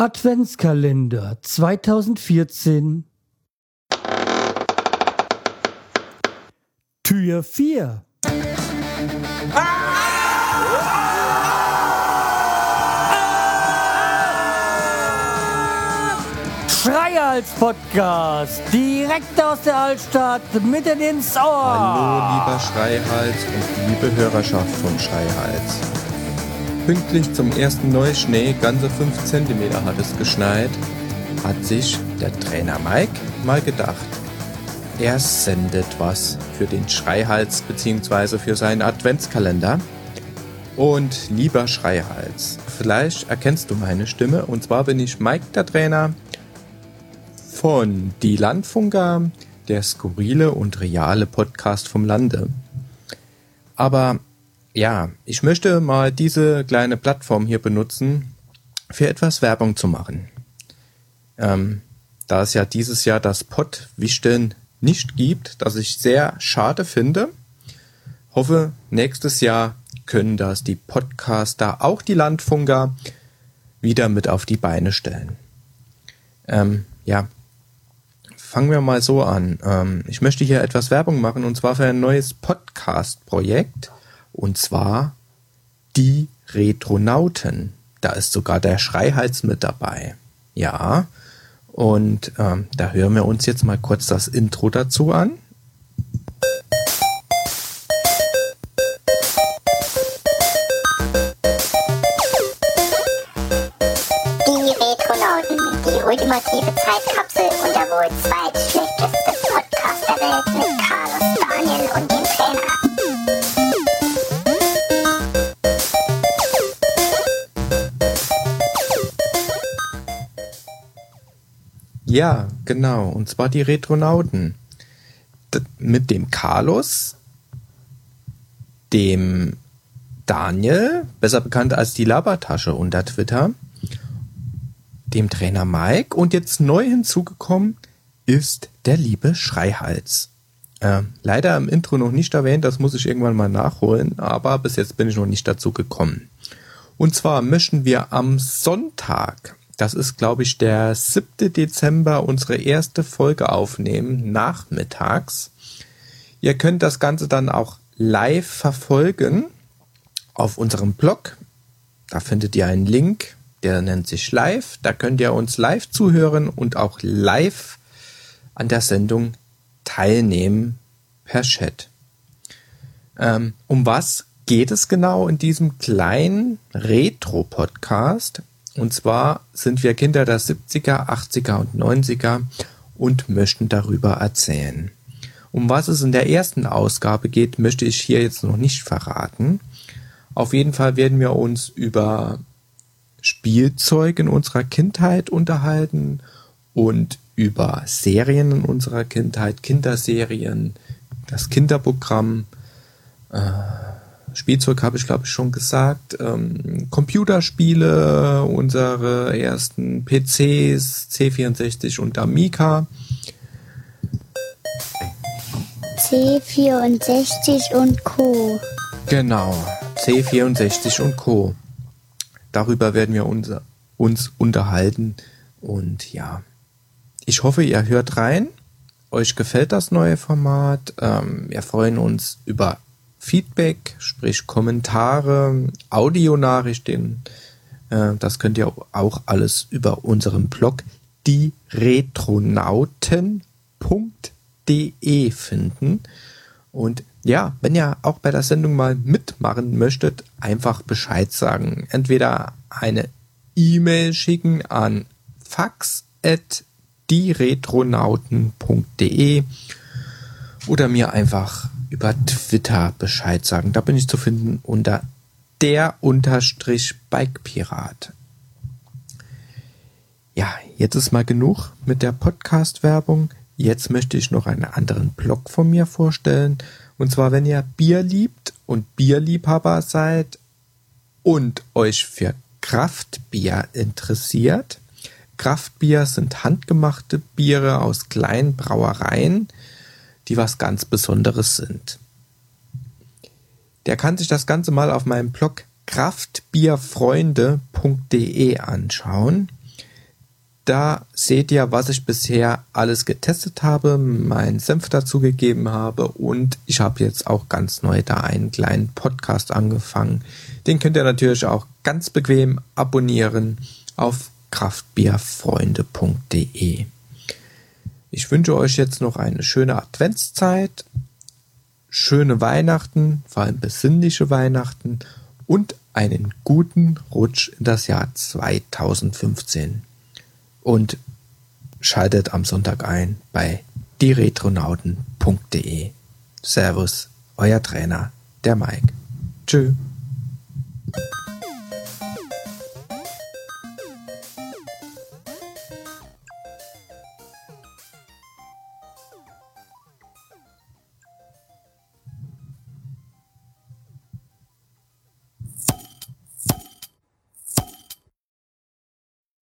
Adventskalender 2014 Tür 4 Schreihals Podcast, direkt aus der Altstadt, mitten ins Ohr. Hallo, lieber Schreihals und liebe Hörerschaft von Schreihals. Pünktlich zum ersten Neuschnee, ganze 5 cm hat es geschneit, hat sich der Trainer Mike mal gedacht, er sendet was für den Schreihals bzw. für seinen Adventskalender. Und lieber Schreihals, vielleicht erkennst du meine Stimme. Und zwar bin ich Mike, der Trainer von Die Landfunker, der skurrile und reale Podcast vom Lande. Aber ja, ich möchte mal diese kleine Plattform hier benutzen, für etwas Werbung zu machen. Ähm, da es ja dieses Jahr das Pottwichteln nicht gibt, das ich sehr schade finde, hoffe, nächstes Jahr können das die Podcaster, auch die Landfunker, wieder mit auf die Beine stellen. Ähm, ja, fangen wir mal so an. Ähm, ich möchte hier etwas Werbung machen und zwar für ein neues Podcast-Projekt und zwar die Retronauten. Da ist sogar der Schreihals mit dabei. Ja, und ähm, da hören wir uns jetzt mal kurz das Intro dazu an. Die Retronauten, die ultimative Zeitkapsel und der wohl zweitschlechteste Podcast der Welt mit Carlos, Daniel und Ja, genau. Und zwar die Retronauten. D mit dem Carlos, dem Daniel, besser bekannt als die Labertasche unter Twitter, dem Trainer Mike und jetzt neu hinzugekommen ist der liebe Schreihals. Äh, leider im Intro noch nicht erwähnt, das muss ich irgendwann mal nachholen, aber bis jetzt bin ich noch nicht dazu gekommen. Und zwar möchten wir am Sonntag, das ist glaube ich der 7. Dezember, unsere erste Folge aufnehmen, nachmittags. Ihr könnt das Ganze dann auch live verfolgen auf unserem Blog. Da findet ihr einen Link, der nennt sich Live. Da könnt ihr uns live zuhören und auch live an der Sendung teilnehmen per Chat. Ähm, um was geht es genau in diesem kleinen Retro-Podcast? Und zwar sind wir Kinder der 70er, 80er und 90er und möchten darüber erzählen. Um was es in der ersten Ausgabe geht, möchte ich hier jetzt noch nicht verraten. Auf jeden Fall werden wir uns über Spielzeug in unserer Kindheit unterhalten und über Serien in unserer Kindheit, Kinderserien, das Kinderprogramm, äh, Spielzeug habe ich glaube ich schon gesagt, ähm, Computerspiele, unsere ersten PCs, C64 und Amiga. C64 und Co. Genau, C64 und Co. Darüber werden wir unser, uns unterhalten und ja, ich hoffe, ihr hört rein. Euch gefällt das neue Format. Ähm, wir freuen uns über Feedback, sprich Kommentare, Audionachrichten. Äh, das könnt ihr auch alles über unseren Blog dieretronauten.de finden. Und ja, wenn ihr auch bei der Sendung mal mitmachen möchtet, einfach Bescheid sagen. Entweder eine E-Mail schicken an fax@dieretronauten.de oder mir einfach über Twitter Bescheid sagen. Da bin ich zu finden unter der Unterstrich Bikepirat. Ja, jetzt ist mal genug mit der Podcast-Werbung. Jetzt möchte ich noch einen anderen Blog von mir vorstellen. Und zwar, wenn ihr Bier liebt und Bierliebhaber seid und euch für Kraftbier interessiert. Kraftbier sind handgemachte Biere aus kleinen Brauereien, die was ganz Besonderes sind. Der kann sich das Ganze mal auf meinem Blog kraftbierfreunde.de anschauen. Da seht ihr, was ich bisher alles getestet habe, meinen Senf dazugegeben habe und ich habe jetzt auch ganz neu da einen kleinen Podcast angefangen. Den könnt ihr natürlich auch ganz bequem abonnieren auf kraftbierfreunde.de. Ich wünsche euch jetzt noch eine schöne Adventszeit, schöne Weihnachten, vor allem besinnliche Weihnachten und einen guten Rutsch in das Jahr 2015 und schaltet am Sonntag ein bei dieretronauten.de. Servus, euer Trainer, der Mike. Tschüss.